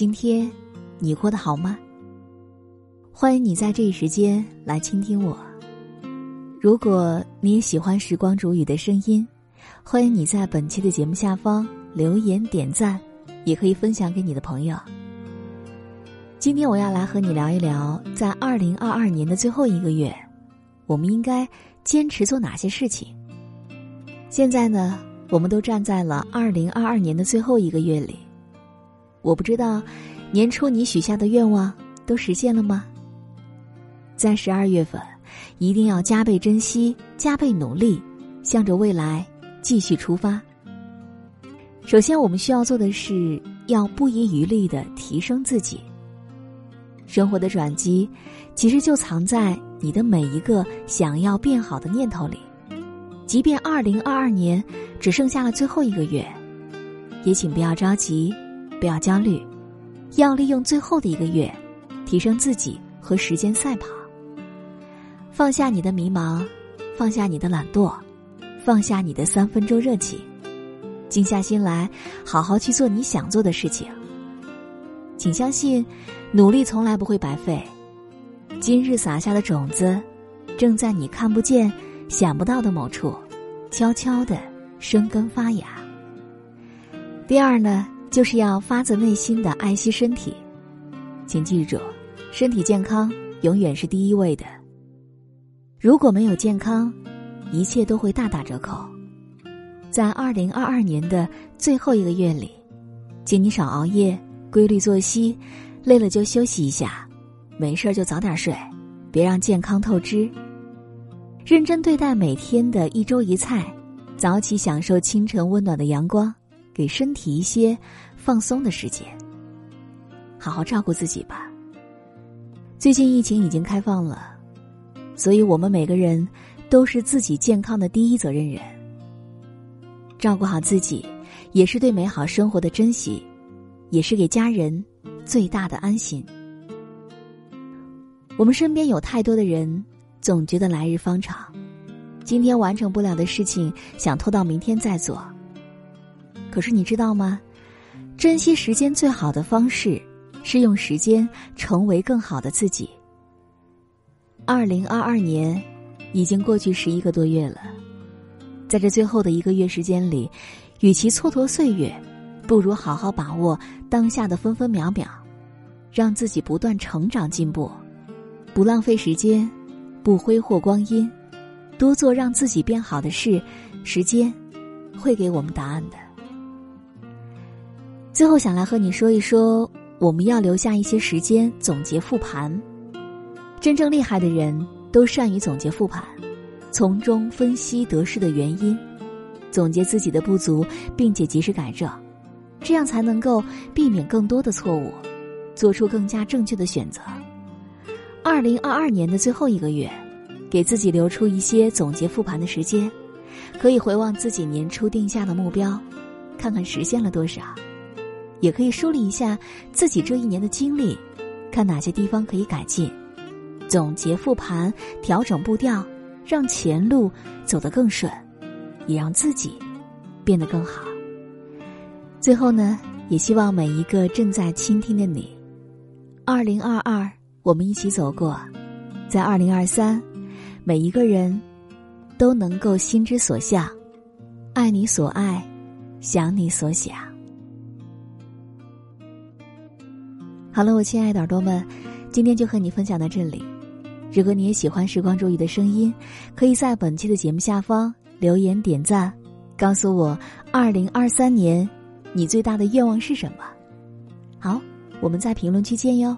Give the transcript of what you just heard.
今天你过得好吗？欢迎你在这一时间来倾听我。如果你也喜欢时光煮雨的声音，欢迎你在本期的节目下方留言点赞，也可以分享给你的朋友。今天我要来和你聊一聊，在二零二二年的最后一个月，我们应该坚持做哪些事情。现在呢，我们都站在了二零二二年的最后一个月里。我不知道，年初你许下的愿望都实现了吗？在十二月份，一定要加倍珍惜，加倍努力，向着未来继续出发。首先，我们需要做的是要不遗余力的提升自己。生活的转机，其实就藏在你的每一个想要变好的念头里。即便二零二二年只剩下了最后一个月，也请不要着急。不要焦虑，要利用最后的一个月，提升自己和时间赛跑。放下你的迷茫，放下你的懒惰，放下你的三分钟热情，静下心来，好好去做你想做的事情。请相信，努力从来不会白费。今日撒下的种子，正在你看不见、想不到的某处，悄悄的生根发芽。第二呢？就是要发自内心的爱惜身体，请记住，身体健康永远是第一位的。如果没有健康，一切都会大打折扣。在二零二二年的最后一个月里，请你少熬夜，规律作息，累了就休息一下，没事就早点睡，别让健康透支。认真对待每天的一粥一菜，早起享受清晨温暖的阳光。给身体一些放松的时间，好好照顾自己吧。最近疫情已经开放了，所以我们每个人都是自己健康的第一责任人。照顾好自己，也是对美好生活的珍惜，也是给家人最大的安心。我们身边有太多的人，总觉得来日方长，今天完成不了的事情，想拖到明天再做。可是你知道吗？珍惜时间最好的方式，是用时间成为更好的自己。二零二二年已经过去十一个多月了，在这最后的一个月时间里，与其蹉跎岁月，不如好好把握当下的分分秒秒，让自己不断成长进步，不浪费时间，不挥霍光阴，多做让自己变好的事，时间会给我们答案的。最后想来和你说一说，我们要留下一些时间总结复盘。真正厉害的人都善于总结复盘，从中分析得失的原因，总结自己的不足，并且及时改正，这样才能够避免更多的错误，做出更加正确的选择。二零二二年的最后一个月，给自己留出一些总结复盘的时间，可以回望自己年初定下的目标，看看实现了多少。也可以梳理一下自己这一年的经历，看哪些地方可以改进，总结复盘，调整步调，让前路走得更顺，也让自己变得更好。最后呢，也希望每一个正在倾听的你，二零二二，我们一起走过，在二零二三，每一个人都能够心之所向，爱你所爱，想你所想。好了，我亲爱的耳朵们，今天就和你分享到这里。如果你也喜欢时光煮雨的声音，可以在本期的节目下方留言点赞，告诉我二零二三年你最大的愿望是什么。好，我们在评论区见哟。